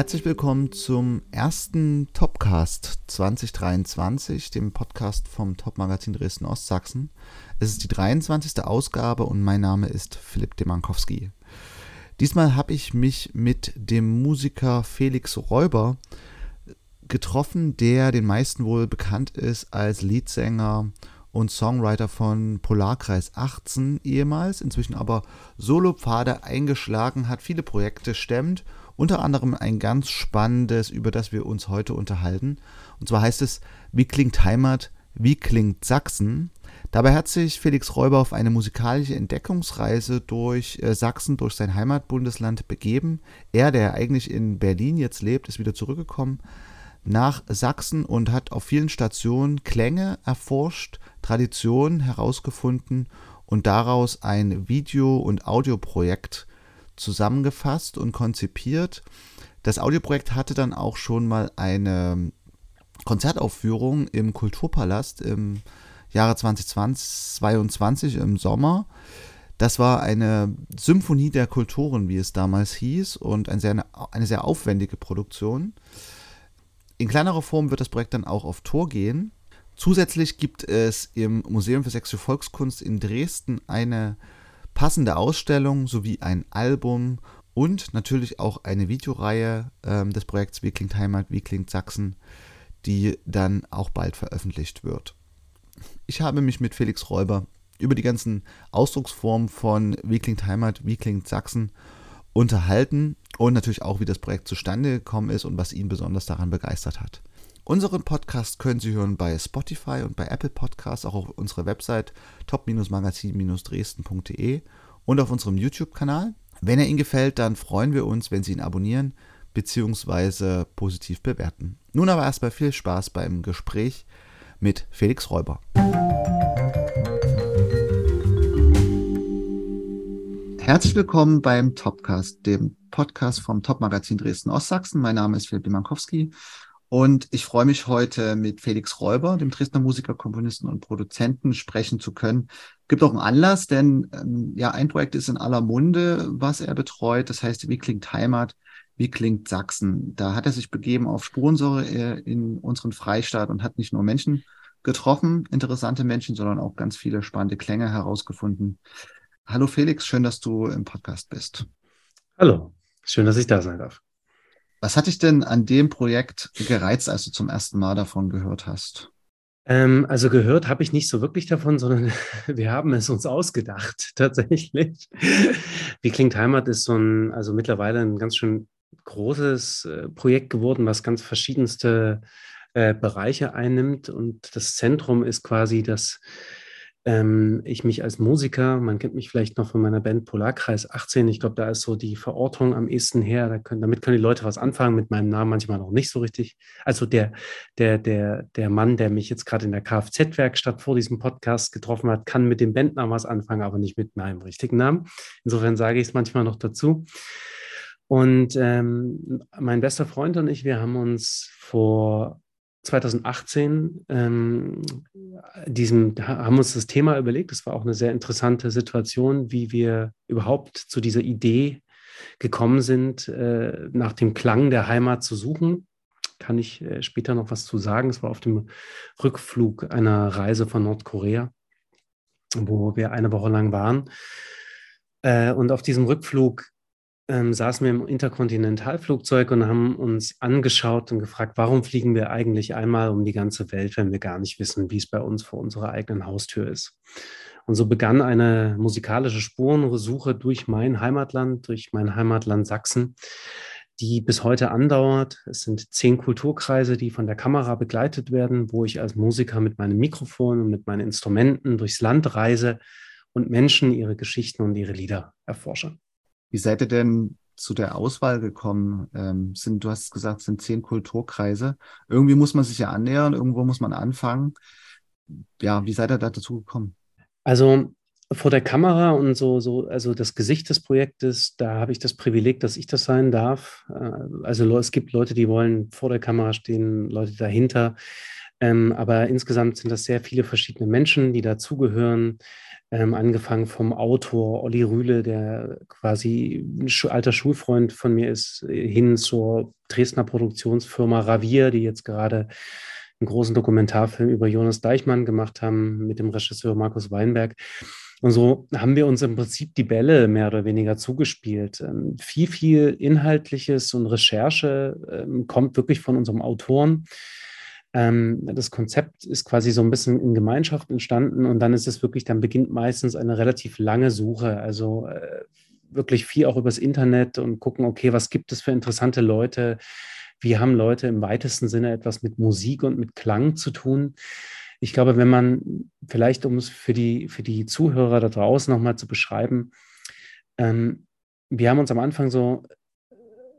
Herzlich willkommen zum ersten Topcast 2023, dem Podcast vom Top-Magazin Dresden Ostsachsen. Es ist die 23. Ausgabe und mein Name ist Philipp Demankowski. Diesmal habe ich mich mit dem Musiker Felix Räuber getroffen, der den meisten wohl bekannt ist als Leadsänger und Songwriter von Polarkreis 18 ehemals, inzwischen aber Solopfade eingeschlagen hat, viele Projekte stemmt, unter anderem ein ganz spannendes, über das wir uns heute unterhalten. Und zwar heißt es, wie klingt Heimat, wie klingt Sachsen? Dabei hat sich Felix Räuber auf eine musikalische Entdeckungsreise durch äh, Sachsen, durch sein Heimatbundesland begeben. Er, der eigentlich in Berlin jetzt lebt, ist wieder zurückgekommen nach Sachsen und hat auf vielen Stationen Klänge erforscht, Traditionen herausgefunden und daraus ein Video- und Audioprojekt zusammengefasst und konzipiert. Das Audioprojekt hatte dann auch schon mal eine Konzertaufführung im Kulturpalast im Jahre 2022 im Sommer. Das war eine Symphonie der Kulturen, wie es damals hieß, und eine sehr, eine sehr aufwendige Produktion. In kleinerer Form wird das Projekt dann auch auf Tour gehen. Zusätzlich gibt es im Museum für Sächsische Volkskunst in Dresden eine passende Ausstellung sowie ein Album und natürlich auch eine Videoreihe äh, des Projekts Wie klingt Heimat, wie klingt Sachsen, die dann auch bald veröffentlicht wird. Ich habe mich mit Felix Räuber über die ganzen Ausdrucksformen von Wie klingt Heimat, wie klingt Sachsen unterhalten und natürlich auch, wie das Projekt zustande gekommen ist und was ihn besonders daran begeistert hat. Unseren Podcast können Sie hören bei Spotify und bei Apple Podcasts, auch auf unserer Website top-magazin-dresden.de und auf unserem YouTube-Kanal. Wenn er Ihnen gefällt, dann freuen wir uns, wenn Sie ihn abonnieren bzw. positiv bewerten. Nun aber erstmal viel Spaß beim Gespräch mit Felix Räuber. Herzlich willkommen beim Topcast, dem Podcast vom Top-Magazin Dresden Ostsachsen. Mein Name ist Philipp Bimankowski und ich freue mich heute mit Felix Räuber, dem Dresdner Musiker, Komponisten und Produzenten, sprechen zu können. Gibt auch einen Anlass, denn ähm, ja, ein Projekt ist in aller Munde, was er betreut. Das heißt, wie klingt Heimat? Wie klingt Sachsen? Da hat er sich begeben auf Spurensäure äh, in unseren Freistaat und hat nicht nur Menschen getroffen, interessante Menschen, sondern auch ganz viele spannende Klänge herausgefunden. Hallo Felix, schön, dass du im Podcast bist. Hallo, schön, dass ich da sein darf. Was hat dich denn an dem Projekt gereizt, als du zum ersten Mal davon gehört hast? Ähm, also gehört habe ich nicht so wirklich davon, sondern wir haben es uns ausgedacht, tatsächlich. Wie klingt Heimat ist so ein, also mittlerweile ein ganz schön großes äh, Projekt geworden, was ganz verschiedenste äh, Bereiche einnimmt. Und das Zentrum ist quasi das ähm, ich mich als Musiker, man kennt mich vielleicht noch von meiner Band Polarkreis 18, ich glaube, da ist so die Verortung am ehesten her, da können, damit können die Leute was anfangen, mit meinem Namen manchmal noch nicht so richtig. Also der, der, der, der Mann, der mich jetzt gerade in der Kfz-Werkstatt vor diesem Podcast getroffen hat, kann mit dem Bandnamen was anfangen, aber nicht mit meinem richtigen Namen. Insofern sage ich es manchmal noch dazu. Und ähm, mein bester Freund und ich, wir haben uns vor 2018 ähm, diesem, haben uns das Thema überlegt. Das war auch eine sehr interessante Situation, wie wir überhaupt zu dieser Idee gekommen sind, äh, nach dem Klang der Heimat zu suchen. Kann ich äh, später noch was zu sagen. Es war auf dem Rückflug einer Reise von Nordkorea, wo wir eine Woche lang waren. Äh, und auf diesem Rückflug ähm, saßen wir im Interkontinentalflugzeug und haben uns angeschaut und gefragt, warum fliegen wir eigentlich einmal um die ganze Welt, wenn wir gar nicht wissen, wie es bei uns vor unserer eigenen Haustür ist. Und so begann eine musikalische Spurensuche durch mein Heimatland, durch mein Heimatland Sachsen, die bis heute andauert. Es sind zehn Kulturkreise, die von der Kamera begleitet werden, wo ich als Musiker mit meinem Mikrofon und mit meinen Instrumenten durchs Land reise und Menschen ihre Geschichten und ihre Lieder erforsche. Wie seid ihr denn zu der Auswahl gekommen? Ähm, sind, du hast gesagt, es sind zehn Kulturkreise. Irgendwie muss man sich ja annähern, irgendwo muss man anfangen. Ja, wie seid ihr da dazu gekommen? Also vor der Kamera und so, so, also das Gesicht des Projektes, da habe ich das Privileg, dass ich das sein darf. Äh, also es gibt Leute, die wollen vor der Kamera stehen, Leute dahinter. Ähm, aber insgesamt sind das sehr viele verschiedene Menschen, die dazugehören. Ähm, angefangen vom Autor Olli Rühle, der quasi ein alter Schulfreund von mir ist, hin zur Dresdner Produktionsfirma Ravier, die jetzt gerade einen großen Dokumentarfilm über Jonas Deichmann gemacht haben mit dem Regisseur Markus Weinberg. Und so haben wir uns im Prinzip die Bälle mehr oder weniger zugespielt. Ähm, viel, viel Inhaltliches und Recherche ähm, kommt wirklich von unserem Autoren. Ähm, das Konzept ist quasi so ein bisschen in Gemeinschaft entstanden und dann ist es wirklich, dann beginnt meistens eine relativ lange Suche. Also äh, wirklich viel auch übers Internet und gucken, okay, was gibt es für interessante Leute? Wie haben Leute im weitesten Sinne etwas mit Musik und mit Klang zu tun? Ich glaube, wenn man vielleicht, um es für die, für die Zuhörer da draußen nochmal zu beschreiben, ähm, wir haben uns am Anfang so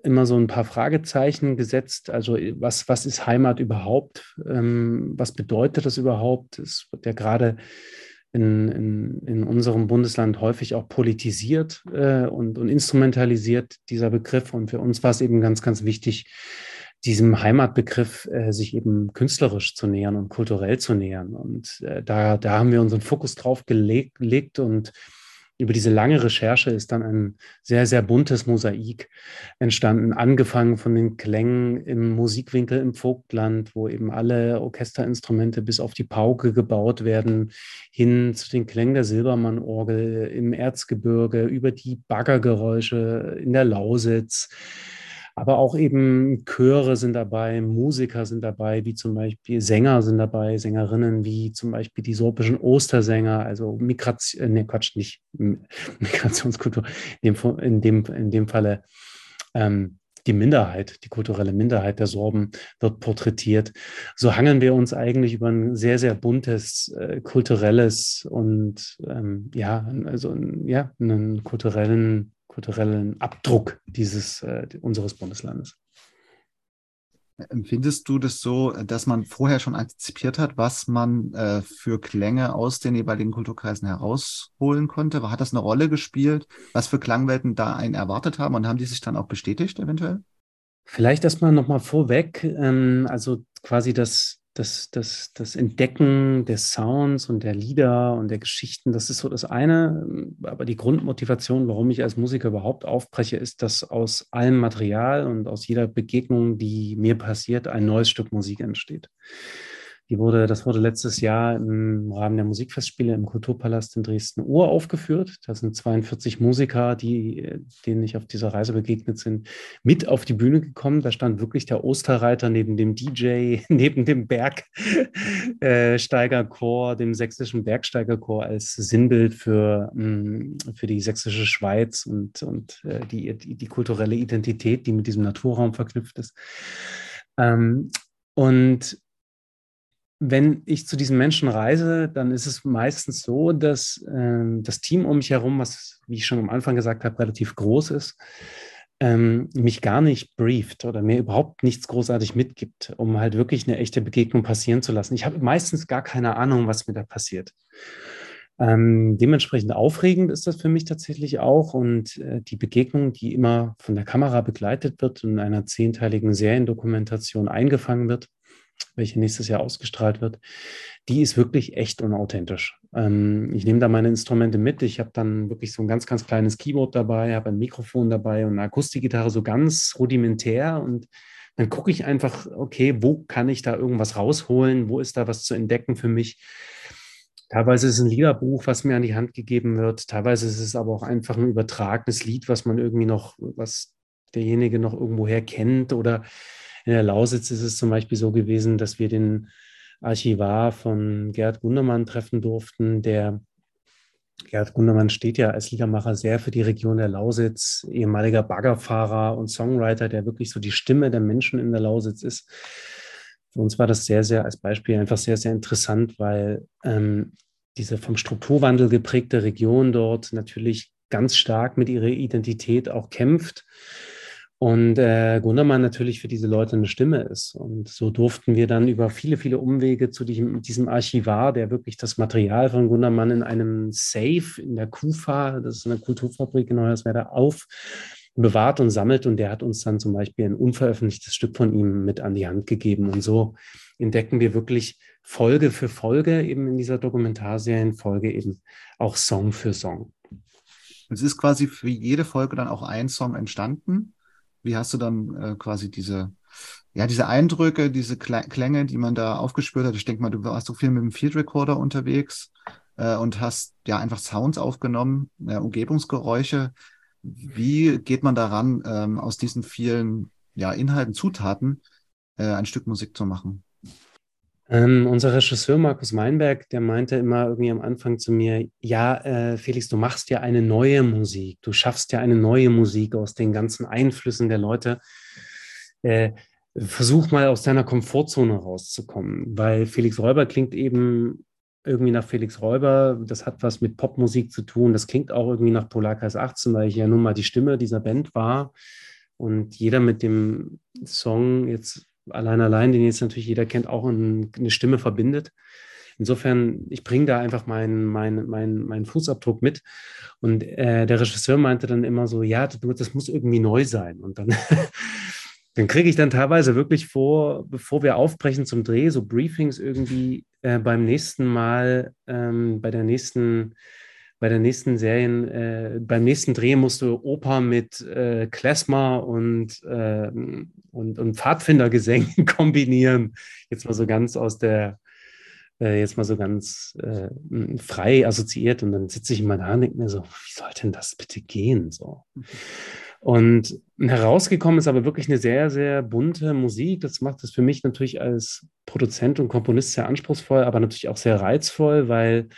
immer so ein paar Fragezeichen gesetzt. Also was, was ist Heimat überhaupt? Ähm, was bedeutet das überhaupt? Es wird ja gerade in, in, in unserem Bundesland häufig auch politisiert äh, und, und instrumentalisiert, dieser Begriff. Und für uns war es eben ganz, ganz wichtig, diesem Heimatbegriff äh, sich eben künstlerisch zu nähern und kulturell zu nähern. Und äh, da, da haben wir unseren Fokus drauf gelegt, gelegt und über diese lange Recherche ist dann ein sehr, sehr buntes Mosaik entstanden, angefangen von den Klängen im Musikwinkel im Vogtland, wo eben alle Orchesterinstrumente bis auf die Pauke gebaut werden, hin zu den Klängen der Silbermann-Orgel im Erzgebirge, über die Baggergeräusche in der Lausitz aber auch eben Chöre sind dabei, Musiker sind dabei, wie zum Beispiel Sänger sind dabei, Sängerinnen wie zum Beispiel die sorbischen Ostersänger, also Migration, äh, nee, Quatsch, nicht Migrationskultur, in dem, in dem, in dem Falle ähm, die Minderheit, die kulturelle Minderheit der Sorben wird porträtiert. So hangeln wir uns eigentlich über ein sehr, sehr buntes äh, kulturelles und ähm, ja, also ja, einen kulturellen kulturellen Abdruck dieses, äh, unseres Bundeslandes. Empfindest du das so, dass man vorher schon antizipiert hat, was man äh, für Klänge aus den jeweiligen Kulturkreisen herausholen konnte? Hat das eine Rolle gespielt, was für Klangwelten da einen erwartet haben und haben die sich dann auch bestätigt eventuell? Vielleicht erstmal nochmal vorweg, ähm, also quasi das, das, das, das Entdecken des Sounds und der Lieder und der Geschichten, das ist so das eine. Aber die Grundmotivation, warum ich als Musiker überhaupt aufbreche, ist, dass aus allem Material und aus jeder Begegnung, die mir passiert, ein neues Stück Musik entsteht. Die wurde, das wurde letztes Jahr im Rahmen der Musikfestspiele im Kulturpalast in Dresden uraufgeführt. Da sind 42 Musiker, die, denen ich auf dieser Reise begegnet sind, mit auf die Bühne gekommen. Da stand wirklich der Osterreiter neben dem DJ, neben dem Bergsteigerchor, äh, dem sächsischen Bergsteigerchor als Sinnbild für, mm, für die sächsische Schweiz und, und äh, die, die, die kulturelle Identität, die mit diesem Naturraum verknüpft ist. Ähm, und wenn ich zu diesen Menschen reise, dann ist es meistens so, dass ähm, das Team um mich herum, was, wie ich schon am Anfang gesagt habe, relativ groß ist, ähm, mich gar nicht brieft oder mir überhaupt nichts großartig mitgibt, um halt wirklich eine echte Begegnung passieren zu lassen. Ich habe meistens gar keine Ahnung, was mir da passiert. Ähm, dementsprechend aufregend ist das für mich tatsächlich auch. Und äh, die Begegnung, die immer von der Kamera begleitet wird und in einer zehnteiligen Seriendokumentation eingefangen wird, welche nächstes Jahr ausgestrahlt wird, die ist wirklich echt und authentisch. Ähm, ich nehme da meine Instrumente mit. Ich habe dann wirklich so ein ganz, ganz kleines Keyboard dabei, habe ein Mikrofon dabei und eine Akustikgitarre so ganz rudimentär und dann gucke ich einfach, okay, wo kann ich da irgendwas rausholen? Wo ist da was zu entdecken für mich? Teilweise ist es ein Liederbuch, was mir an die Hand gegeben wird. Teilweise ist es aber auch einfach ein übertragenes Lied, was man irgendwie noch, was derjenige noch irgendwoher kennt oder in der Lausitz ist es zum Beispiel so gewesen, dass wir den Archivar von Gerd Gundermann treffen durften, der Gerd Gundermann steht ja als Liedermacher sehr für die Region der Lausitz, ehemaliger Baggerfahrer und Songwriter, der wirklich so die Stimme der Menschen in der Lausitz ist. Für uns war das sehr, sehr als Beispiel einfach sehr, sehr interessant, weil ähm, diese vom Strukturwandel geprägte Region dort natürlich ganz stark mit ihrer Identität auch kämpft und äh, Gundermann natürlich für diese Leute eine Stimme ist. Und so durften wir dann über viele, viele Umwege zu diesem, diesem Archivar, der wirklich das Material von Gundermann in einem Safe in der KUFA, das ist eine Kulturfabrik in Neuerswerda, auf bewahrt und sammelt. Und der hat uns dann zum Beispiel ein unveröffentlichtes Stück von ihm mit an die Hand gegeben. Und so entdecken wir wirklich Folge für Folge eben in dieser Dokumentarserien-Folge eben auch Song für Song. Es ist quasi für jede Folge dann auch ein Song entstanden. Wie hast du dann äh, quasi diese, ja, diese Eindrücke, diese Klänge, die man da aufgespürt hat? Ich denke mal, du warst so viel mit dem Field Recorder unterwegs äh, und hast ja einfach Sounds aufgenommen, äh, Umgebungsgeräusche. Wie geht man daran, ähm, aus diesen vielen ja, Inhalten, Zutaten äh, ein Stück Musik zu machen? Ähm, unser Regisseur Markus Meinberg, der meinte immer irgendwie am Anfang zu mir, ja, äh, Felix, du machst ja eine neue Musik, du schaffst ja eine neue Musik aus den ganzen Einflüssen der Leute. Äh, versuch mal aus deiner Komfortzone rauszukommen, weil Felix Räuber klingt eben irgendwie nach Felix Räuber, das hat was mit Popmusik zu tun, das klingt auch irgendwie nach Polarkreis 18, weil ich ja nun mal die Stimme dieser Band war. Und jeder mit dem Song jetzt allein allein, den jetzt natürlich jeder kennt, auch eine Stimme verbindet. Insofern, ich bringe da einfach meinen mein, mein, mein Fußabdruck mit. Und äh, der Regisseur meinte dann immer so, ja, das muss irgendwie neu sein. Und dann, dann kriege ich dann teilweise wirklich vor, bevor wir aufbrechen zum Dreh, so Briefings irgendwie äh, beim nächsten Mal, ähm, bei der nächsten bei der nächsten Serien, äh, beim nächsten Dreh musst du Oper mit äh, Klezmer und, äh, und, und Pfadfindergesängen kombinieren. Jetzt mal so ganz aus der, äh, jetzt mal so ganz äh, frei assoziiert. Und dann sitze ich immer da und denke mir so, wie soll denn das bitte gehen? So. Und herausgekommen ist aber wirklich eine sehr, sehr bunte Musik. Das macht es für mich natürlich als Produzent und Komponist sehr anspruchsvoll, aber natürlich auch sehr reizvoll, weil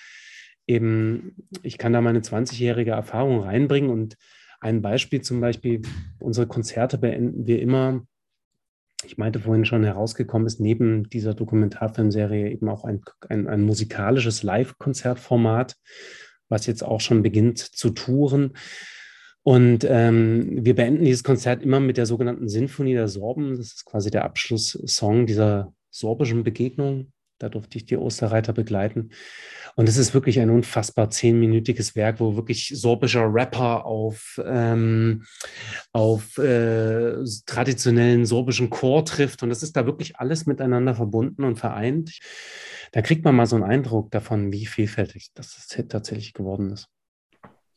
eben, ich kann da meine 20-jährige Erfahrung reinbringen und ein Beispiel zum Beispiel, unsere Konzerte beenden wir immer, ich meinte vorhin schon, herausgekommen ist neben dieser Dokumentarfilmserie eben auch ein, ein, ein musikalisches Live-Konzertformat, was jetzt auch schon beginnt zu touren. Und ähm, wir beenden dieses Konzert immer mit der sogenannten Sinfonie der Sorben. Das ist quasi der Abschlusssong dieser sorbischen Begegnung. Da durfte ich die Osterreiter begleiten. Und es ist wirklich ein unfassbar zehnminütiges Werk, wo wirklich sorbischer Rapper auf, ähm, auf äh, traditionellen sorbischen Chor trifft. Und das ist da wirklich alles miteinander verbunden und vereint. Da kriegt man mal so einen Eindruck davon, wie vielfältig das tatsächlich geworden ist.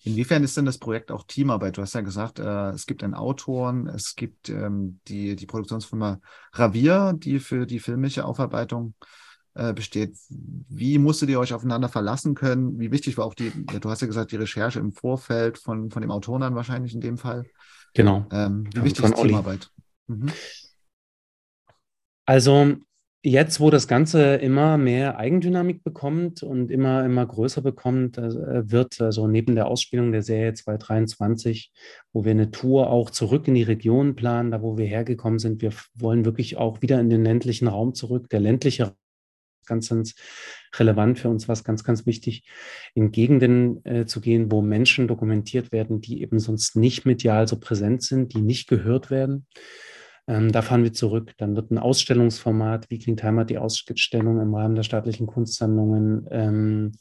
Inwiefern ist denn das Projekt auch Teamarbeit? Du hast ja gesagt, äh, es gibt einen Autoren, es gibt ähm, die, die Produktionsfirma Ravier, die für die filmische Aufarbeitung äh, besteht. Wie musstet ihr euch aufeinander verlassen können? Wie wichtig war auch die, du hast ja gesagt, die Recherche im Vorfeld von, von dem Autoren dann wahrscheinlich in dem Fall? Genau. Ähm, wie wichtig ist Teamarbeit? Mhm. Also jetzt, wo das Ganze immer mehr Eigendynamik bekommt und immer, immer größer bekommt, äh, wird also neben der Ausspielung der Serie 2023, wo wir eine Tour auch zurück in die Region planen, da wo wir hergekommen sind, wir wollen wirklich auch wieder in den ländlichen Raum zurück. Der ländliche ganz, ganz relevant für uns, was ganz, ganz wichtig, in Gegenden äh, zu gehen, wo Menschen dokumentiert werden, die eben sonst nicht medial so präsent sind, die nicht gehört werden. Ähm, da fahren wir zurück. Dann wird ein Ausstellungsformat, wie klingt Heimat, die Ausstellung im Rahmen der staatlichen Kunstsammlungen, ähm,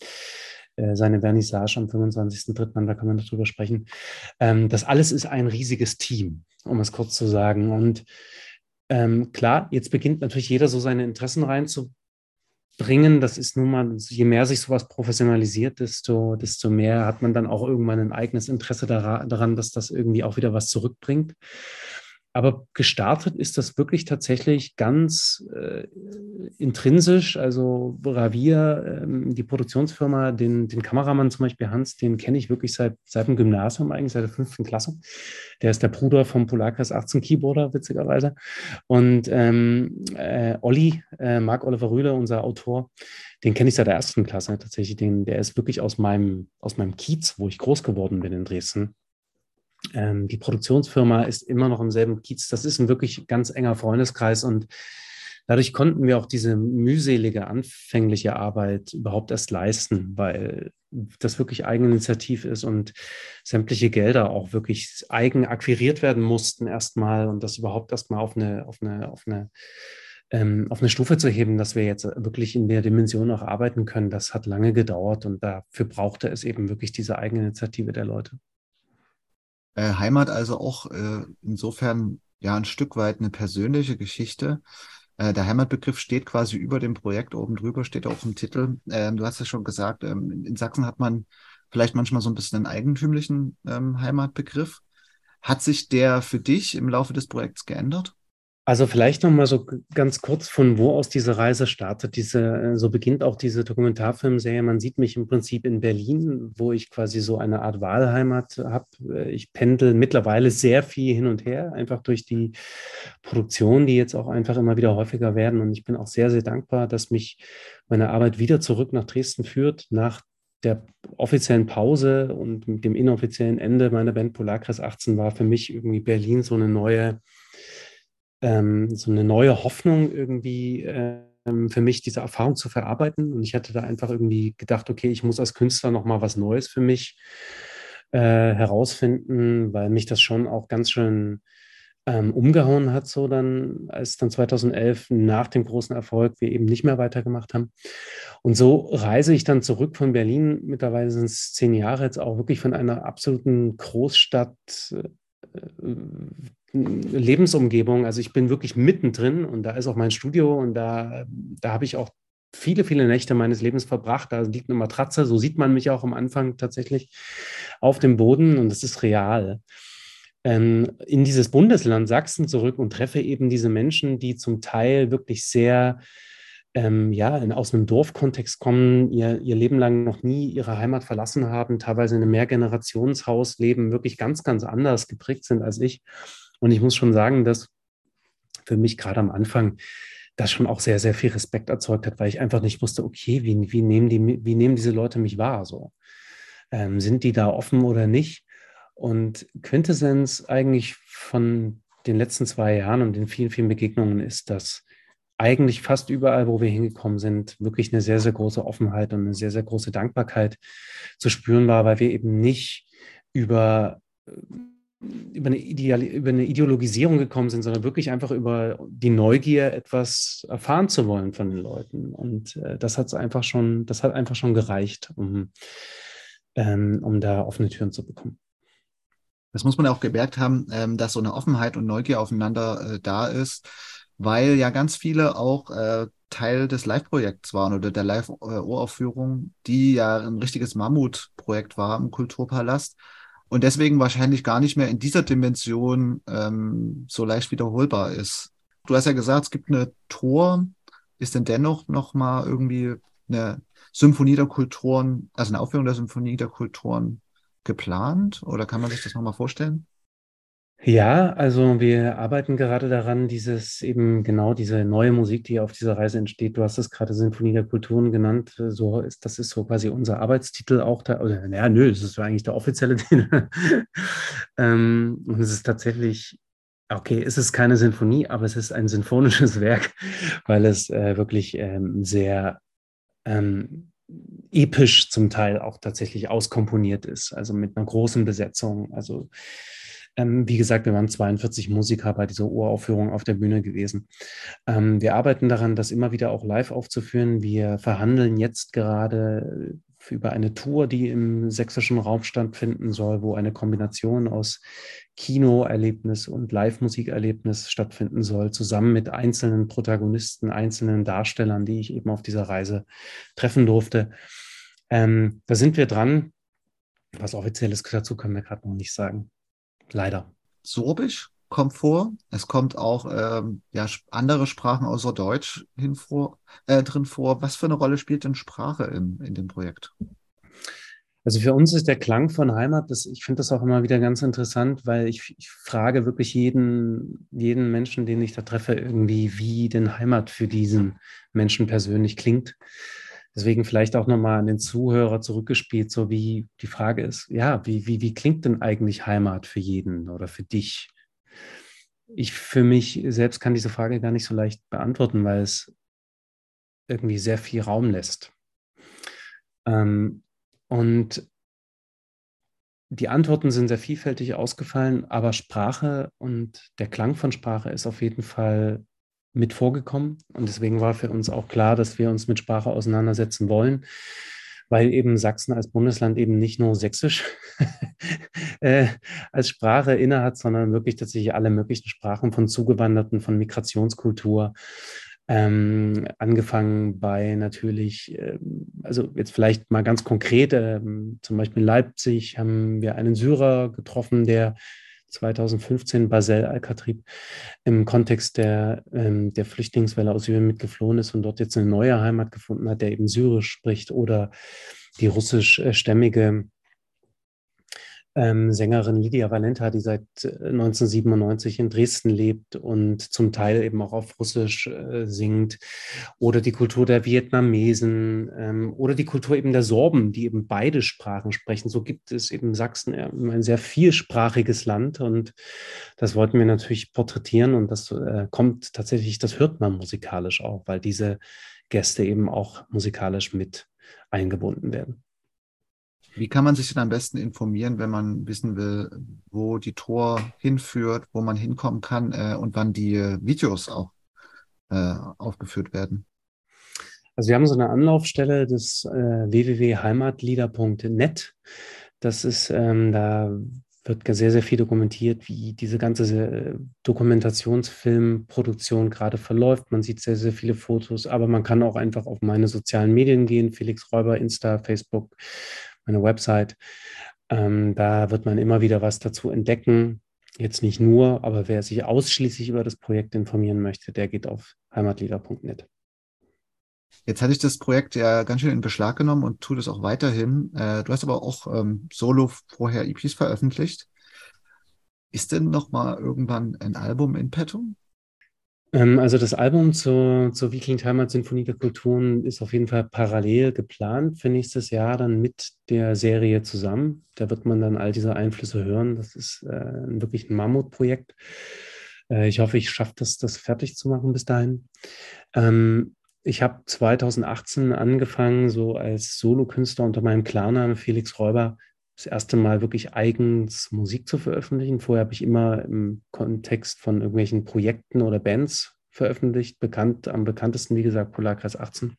äh, seine Vernissage am 25.03., da kann man darüber sprechen. Ähm, das alles ist ein riesiges Team, um es kurz zu sagen. Und ähm, klar, jetzt beginnt natürlich jeder so seine Interessen reinzubringen bringen. Das ist nun mal, je mehr sich sowas professionalisiert, desto, desto mehr hat man dann auch irgendwann ein eigenes Interesse daran, dass das irgendwie auch wieder was zurückbringt. Aber gestartet ist das wirklich tatsächlich ganz äh, intrinsisch. Also Ravier, ähm, die Produktionsfirma, den, den Kameramann zum Beispiel Hans, den kenne ich wirklich seit, seit dem Gymnasium, eigentlich seit der fünften Klasse. Der ist der Bruder vom Polarkreis 18 Keyboarder, witzigerweise. Und ähm, äh, Olli, äh, Marc Oliver Rühle, unser Autor, den kenne ich seit der ersten Klasse tatsächlich. Den, der ist wirklich aus meinem, aus meinem Kiez, wo ich groß geworden bin in Dresden. Ähm, die Produktionsfirma ist immer noch im selben Kiez. Das ist ein wirklich ganz enger Freundeskreis und dadurch konnten wir auch diese mühselige anfängliche Arbeit überhaupt erst leisten, weil das wirklich Eigeninitiativ ist und sämtliche Gelder auch wirklich eigen akquiriert werden mussten erstmal und das überhaupt erstmal auf eine, auf eine, auf eine ähm, auf eine Stufe zu heben, dass wir jetzt wirklich in der Dimension auch arbeiten können, das hat lange gedauert und dafür brauchte es eben wirklich diese Eigeninitiative der Leute. Äh, Heimat also auch äh, insofern ja ein Stück weit eine persönliche Geschichte. Äh, der Heimatbegriff steht quasi über dem Projekt, oben drüber steht auch im Titel. Ähm, du hast es schon gesagt, ähm, in Sachsen hat man vielleicht manchmal so ein bisschen einen eigentümlichen ähm, Heimatbegriff. Hat sich der für dich im Laufe des Projekts geändert? Also vielleicht noch mal so ganz kurz, von wo aus diese Reise startet. Diese, äh, so beginnt auch diese Dokumentarfilmserie. Man sieht mich im Prinzip in Berlin, wo ich quasi so eine Art Wahlheimat habe. Äh, ich pendel mittlerweile sehr viel hin und her, einfach durch die Produktion, die jetzt auch einfach immer wieder häufiger werden. Und ich bin auch sehr, sehr dankbar, dass mich meine Arbeit wieder zurück nach Dresden führt, nach der offiziellen Pause und mit dem inoffiziellen Ende meiner Band Polarkreis 18 war für mich irgendwie Berlin so eine neue ähm, so eine neue Hoffnung irgendwie ähm, für mich, diese Erfahrung zu verarbeiten. Und ich hatte da einfach irgendwie gedacht, okay, ich muss als Künstler nochmal was Neues für mich äh, herausfinden, weil mich das schon auch ganz schön ähm, umgehauen hat, so dann, als dann 2011 nach dem großen Erfolg wir eben nicht mehr weitergemacht haben. Und so reise ich dann zurück von Berlin, mittlerweile sind es zehn Jahre jetzt auch wirklich von einer absoluten Großstadt äh, Lebensumgebung. Also ich bin wirklich mittendrin und da ist auch mein Studio und da, da habe ich auch viele, viele Nächte meines Lebens verbracht. Da liegt eine Matratze, so sieht man mich auch am Anfang tatsächlich auf dem Boden und das ist real. Ähm, in dieses Bundesland Sachsen zurück und treffe eben diese Menschen, die zum Teil wirklich sehr ähm, ja, in, aus einem Dorfkontext kommen, ihr, ihr Leben lang noch nie ihre Heimat verlassen haben, teilweise in einem Mehrgenerationshaus leben, wirklich ganz, ganz anders geprägt sind als ich. Und ich muss schon sagen, dass für mich gerade am Anfang das schon auch sehr, sehr viel Respekt erzeugt hat, weil ich einfach nicht wusste, okay, wie, wie, nehmen, die, wie nehmen diese Leute mich wahr? So? Ähm, sind die da offen oder nicht? Und Quintessenz eigentlich von den letzten zwei Jahren und den vielen, vielen Begegnungen ist, dass eigentlich fast überall, wo wir hingekommen sind, wirklich eine sehr, sehr große Offenheit und eine sehr, sehr große Dankbarkeit zu spüren war, weil wir eben nicht über über eine, Ideal über eine Ideologisierung gekommen sind, sondern wirklich einfach über die Neugier, etwas erfahren zu wollen von den Leuten. Und äh, das hat einfach schon, das hat einfach schon gereicht, um, ähm, um da offene Türen zu bekommen. Das muss man auch gemerkt haben, ähm, dass so eine Offenheit und Neugier aufeinander äh, da ist, weil ja ganz viele auch äh, Teil des Live-Projekts waren oder der Live-Uraufführung, die ja ein richtiges Mammutprojekt war im Kulturpalast und deswegen wahrscheinlich gar nicht mehr in dieser Dimension ähm, so leicht wiederholbar ist. Du hast ja gesagt, es gibt eine Tor. Ist denn dennoch noch mal irgendwie eine Symphonie der Kulturen, also eine Aufführung der Symphonie der Kulturen geplant? Oder kann man sich das noch mal vorstellen? Ja, also wir arbeiten gerade daran, dieses eben genau diese neue Musik, die auf dieser Reise entsteht. Du hast es gerade Sinfonie der Kulturen genannt. So ist, das ist so quasi unser Arbeitstitel auch da. Oder, naja, nö, das ist eigentlich der offizielle Titel. ähm, und es ist tatsächlich, okay, es ist keine Sinfonie, aber es ist ein sinfonisches Werk, weil es äh, wirklich ähm, sehr ähm, episch zum Teil auch tatsächlich auskomponiert ist. Also mit einer großen Besetzung. Also ähm, wie gesagt, wir waren 42 Musiker bei dieser Uraufführung auf der Bühne gewesen. Ähm, wir arbeiten daran, das immer wieder auch live aufzuführen. Wir verhandeln jetzt gerade über eine Tour, die im sächsischen Raum stattfinden soll, wo eine Kombination aus Kinoerlebnis und Live-Musikerlebnis stattfinden soll, zusammen mit einzelnen Protagonisten, einzelnen Darstellern, die ich eben auf dieser Reise treffen durfte. Ähm, da sind wir dran. Was offizielles dazu können wir gerade noch nicht sagen. Leider. Sorbisch kommt vor. Es kommt auch ähm, ja, andere Sprachen außer Deutsch hin vor, äh, drin vor. Was für eine Rolle spielt denn Sprache im, in dem Projekt? Also für uns ist der Klang von Heimat, das, ich finde das auch immer wieder ganz interessant, weil ich, ich, frage wirklich jeden, jeden Menschen, den ich da treffe, irgendwie, wie denn Heimat für diesen Menschen persönlich klingt. Deswegen vielleicht auch nochmal an den Zuhörer zurückgespielt, so wie die Frage ist, ja, wie, wie, wie klingt denn eigentlich Heimat für jeden oder für dich? Ich für mich selbst kann diese Frage gar nicht so leicht beantworten, weil es irgendwie sehr viel Raum lässt. Ähm, und die Antworten sind sehr vielfältig ausgefallen, aber Sprache und der Klang von Sprache ist auf jeden Fall mit vorgekommen. Und deswegen war für uns auch klar, dass wir uns mit Sprache auseinandersetzen wollen, weil eben Sachsen als Bundesland eben nicht nur Sächsisch äh, als Sprache innehat, sondern wirklich tatsächlich alle möglichen Sprachen von Zugewanderten, von Migrationskultur, Ähm, angefangen bei natürlich, ähm, also jetzt vielleicht mal ganz konkret, ähm, zum Beispiel in Leipzig haben wir einen Syrer getroffen, der 2015 Basel Al-Khatib im Kontext der, ähm, der Flüchtlingswelle aus Syrien mitgeflohen ist und dort jetzt eine neue Heimat gefunden hat, der eben Syrisch spricht oder die russischstämmige ähm, Sängerin Lydia Valenta, die seit 1997 äh, in Dresden lebt und zum Teil eben auch auf Russisch äh, singt, oder die Kultur der Vietnamesen ähm, oder die Kultur eben der Sorben, die eben beide Sprachen sprechen. So gibt es eben Sachsen ein sehr vielsprachiges Land und das wollten wir natürlich porträtieren und das äh, kommt tatsächlich, das hört man musikalisch auch, weil diese Gäste eben auch musikalisch mit eingebunden werden. Wie kann man sich denn am besten informieren, wenn man wissen will, wo die Tor hinführt, wo man hinkommen kann äh, und wann die Videos auch äh, aufgeführt werden? Also wir haben so eine Anlaufstelle des äh, www.heimatlieder.net. Das ist, ähm, da wird sehr, sehr viel dokumentiert, wie diese ganze äh, Dokumentationsfilmproduktion gerade verläuft. Man sieht sehr, sehr viele Fotos, aber man kann auch einfach auf meine sozialen Medien gehen, Felix Räuber, Insta, Facebook, meine Website. Ähm, da wird man immer wieder was dazu entdecken. Jetzt nicht nur, aber wer sich ausschließlich über das Projekt informieren möchte, der geht auf heimatlieder.net. Jetzt hatte ich das Projekt ja ganz schön in Beschlag genommen und tue das auch weiterhin. Äh, du hast aber auch ähm, solo vorher EPs veröffentlicht. Ist denn noch mal irgendwann ein Album in petto? Ähm, also das Album zur, zur Wie klingt Heimat Sinfonie der Kulturen ist auf jeden Fall parallel geplant für nächstes Jahr dann mit der Serie zusammen. Da wird man dann all diese Einflüsse hören. Das ist äh, wirklich ein Mammutprojekt. Äh, ich hoffe, ich schaffe das, das fertig zu machen bis dahin. Ähm, ich habe 2018 angefangen, so als Solokünstler unter meinem Klarnamen Felix Räuber das erste Mal wirklich eigens Musik zu veröffentlichen. Vorher habe ich immer im Kontext von irgendwelchen Projekten oder Bands veröffentlicht. Bekannt, am bekanntesten, wie gesagt, Polarkreis 18.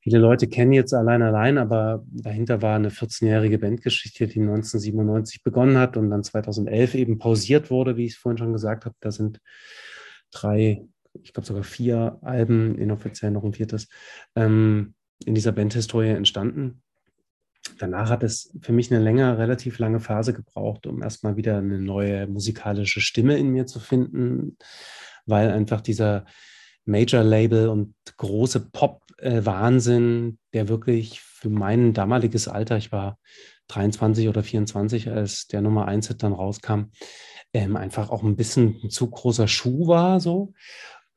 Viele Leute kennen jetzt allein allein, aber dahinter war eine 14-jährige Bandgeschichte, die 1997 begonnen hat und dann 2011 eben pausiert wurde, wie ich es vorhin schon gesagt habe. Da sind drei, ich glaube sogar vier Alben, inoffiziell noch ein viertes, ähm, in dieser Bandhistorie entstanden danach hat es für mich eine länger, relativ lange Phase gebraucht, um erstmal wieder eine neue musikalische Stimme in mir zu finden, weil einfach dieser Major-Label und große Pop-Wahnsinn, der wirklich für mein damaliges Alter, ich war 23 oder 24, als der Nummer 1 dann rauskam, ähm, einfach auch ein bisschen ein zu großer Schuh war so.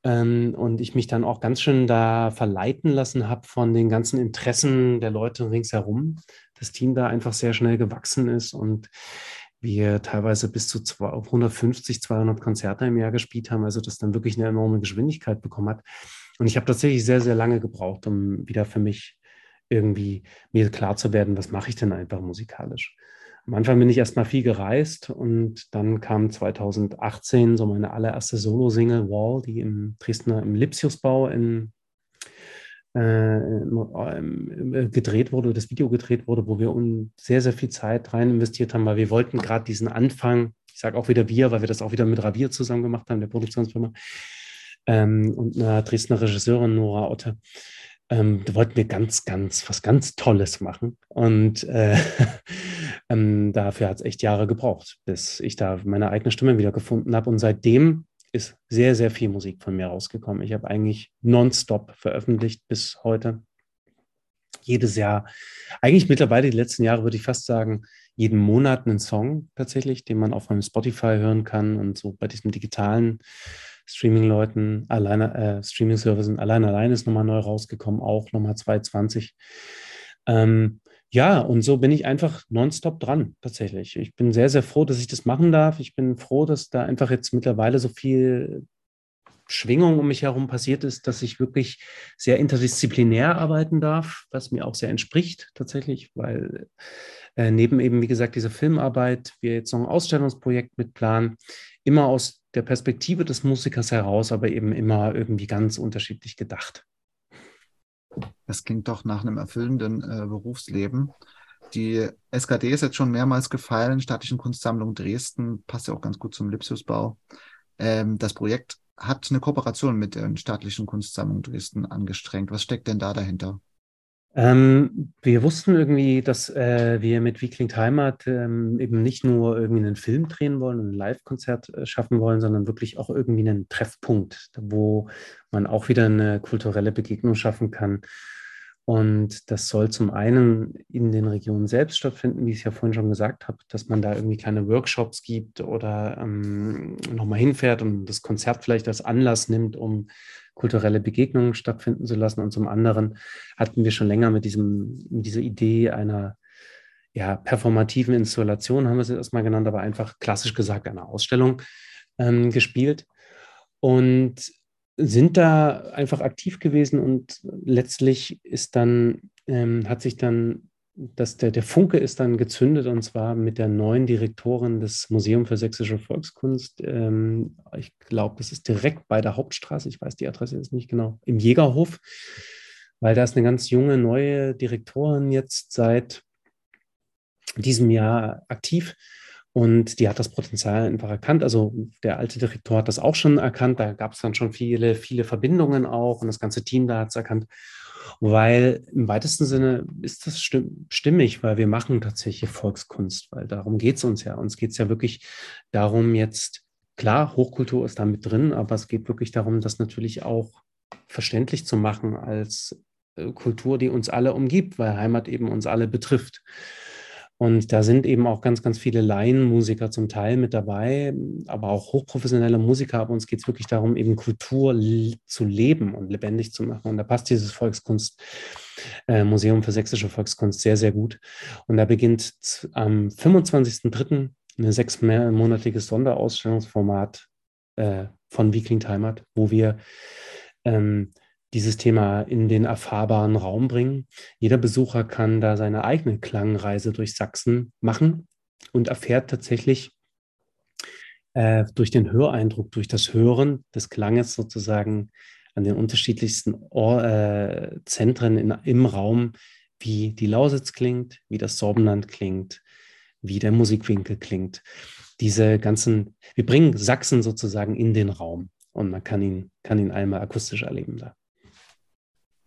Ähm, und ich mich dann auch ganz schön da verleiten lassen habe von den ganzen Interessen der Leute ringsherum. Das Team da einfach sehr schnell gewachsen ist und wir teilweise bis zu 150, 200 Konzerte im Jahr gespielt haben, also das dann wirklich eine enorme Geschwindigkeit bekommen hat. Und ich habe tatsächlich sehr, sehr lange gebraucht, um wieder für mich irgendwie mir klar zu werden, was mache ich denn einfach musikalisch. Am Anfang bin ich erstmal viel gereist und dann kam 2018 so meine allererste Solo-Single Wall, die im Dresdner im Lipsiusbau in, äh, äh, gedreht wurde, das Video gedreht wurde, wo wir sehr, sehr viel Zeit rein investiert haben, weil wir wollten gerade diesen Anfang, ich sage auch wieder wir, weil wir das auch wieder mit Ravier zusammen gemacht haben, der Produktionsfirma, ähm, und einer Dresdner Regisseurin Nora Otte, ähm, da wollten wir ganz, ganz, was ganz Tolles machen. Und äh, ähm, dafür hat es echt Jahre gebraucht, bis ich da meine eigene Stimme wieder gefunden habe. Und seitdem ist sehr, sehr viel Musik von mir rausgekommen. Ich habe eigentlich nonstop veröffentlicht bis heute. Jedes Jahr, eigentlich mittlerweile die letzten Jahre würde ich fast sagen, jeden Monat einen Song tatsächlich, den man auf meinem Spotify hören kann und so bei diesem digitalen Streaming-Leuten, alleine, äh, Streaming-Services, allein allein ist nochmal neu rausgekommen, auch nochmal 220. Ähm, ja, und so bin ich einfach nonstop dran, tatsächlich. Ich bin sehr, sehr froh, dass ich das machen darf. Ich bin froh, dass da einfach jetzt mittlerweile so viel Schwingung um mich herum passiert ist, dass ich wirklich sehr interdisziplinär arbeiten darf, was mir auch sehr entspricht tatsächlich, weil äh, neben eben, wie gesagt, dieser Filmarbeit, wir jetzt noch ein Ausstellungsprojekt mit planen, immer aus der Perspektive des Musikers heraus, aber eben immer irgendwie ganz unterschiedlich gedacht. Das klingt doch nach einem erfüllenden äh, Berufsleben. Die SKD ist jetzt schon mehrmals gefallen, Staatlichen Kunstsammlung Dresden, passt ja auch ganz gut zum Lipsiusbau. Ähm, das Projekt hat eine Kooperation mit der staatlichen Kunstsammlung Dresden angestrengt. Was steckt denn da dahinter? Ähm, wir wussten irgendwie, dass äh, wir mit Wie Heimat ähm, eben nicht nur irgendwie einen Film drehen wollen und ein Live-Konzert äh, schaffen wollen, sondern wirklich auch irgendwie einen Treffpunkt, wo man auch wieder eine kulturelle Begegnung schaffen kann. Und das soll zum einen in den Regionen selbst stattfinden, wie ich es ja vorhin schon gesagt habe, dass man da irgendwie kleine Workshops gibt oder ähm, nochmal hinfährt und das Konzert vielleicht als Anlass nimmt, um kulturelle Begegnungen stattfinden zu lassen. Und zum anderen hatten wir schon länger mit diesem, mit dieser Idee einer ja, performativen Installation, haben wir es erstmal genannt, aber einfach klassisch gesagt einer Ausstellung ähm, gespielt. Und sind da einfach aktiv gewesen und letztlich ist dann, ähm, hat sich dann, dass der, der Funke ist dann gezündet und zwar mit der neuen Direktorin des Museum für Sächsische Volkskunst. Ähm, ich glaube, das ist direkt bei der Hauptstraße, ich weiß die Adresse jetzt nicht genau, im Jägerhof, weil da ist eine ganz junge neue Direktorin jetzt seit diesem Jahr aktiv und die hat das Potenzial einfach erkannt. Also der alte Direktor hat das auch schon erkannt. Da gab es dann schon viele, viele Verbindungen auch und das ganze Team da hat es erkannt. Weil im weitesten Sinne ist das stimmig, weil wir machen tatsächlich Volkskunst, weil darum geht es uns ja. Uns geht es ja wirklich darum, jetzt, klar, Hochkultur ist da mit drin, aber es geht wirklich darum, das natürlich auch verständlich zu machen als äh, Kultur, die uns alle umgibt, weil Heimat eben uns alle betrifft. Und da sind eben auch ganz, ganz viele Laienmusiker zum Teil mit dabei, aber auch hochprofessionelle Musiker. Aber uns geht es wirklich darum, eben Kultur zu leben und lebendig zu machen. Und da passt dieses Volkskunstmuseum äh, für sächsische Volkskunst sehr, sehr gut. Und da beginnt am 25.03. ein sechsmonatiges Sonderausstellungsformat äh, von Heimat, wo wir ähm, dieses Thema in den erfahrbaren Raum bringen. Jeder Besucher kann da seine eigene Klangreise durch Sachsen machen und erfährt tatsächlich äh, durch den Höreindruck, durch das Hören des Klanges sozusagen an den unterschiedlichsten Or äh, Zentren in, im Raum, wie die Lausitz klingt, wie das Sorbenland klingt, wie der Musikwinkel klingt. Diese ganzen, wir bringen Sachsen sozusagen in den Raum und man kann ihn, kann ihn einmal akustisch erleben da.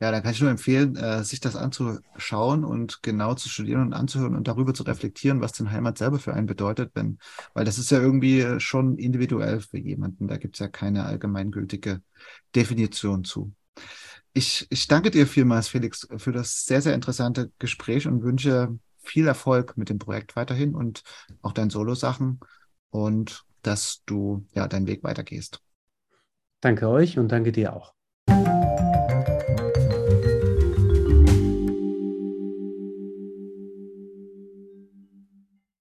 Ja, dann kann ich nur empfehlen, äh, sich das anzuschauen und genau zu studieren und anzuhören und darüber zu reflektieren, was denn Heimat selber für einen bedeutet, wenn, weil das ist ja irgendwie schon individuell für jemanden. Da gibt es ja keine allgemeingültige Definition zu. Ich, ich danke dir vielmals, Felix, für das sehr, sehr interessante Gespräch und wünsche viel Erfolg mit dem Projekt weiterhin und auch deinen Solo-Sachen und dass du ja deinen Weg weitergehst. Danke euch und danke dir auch.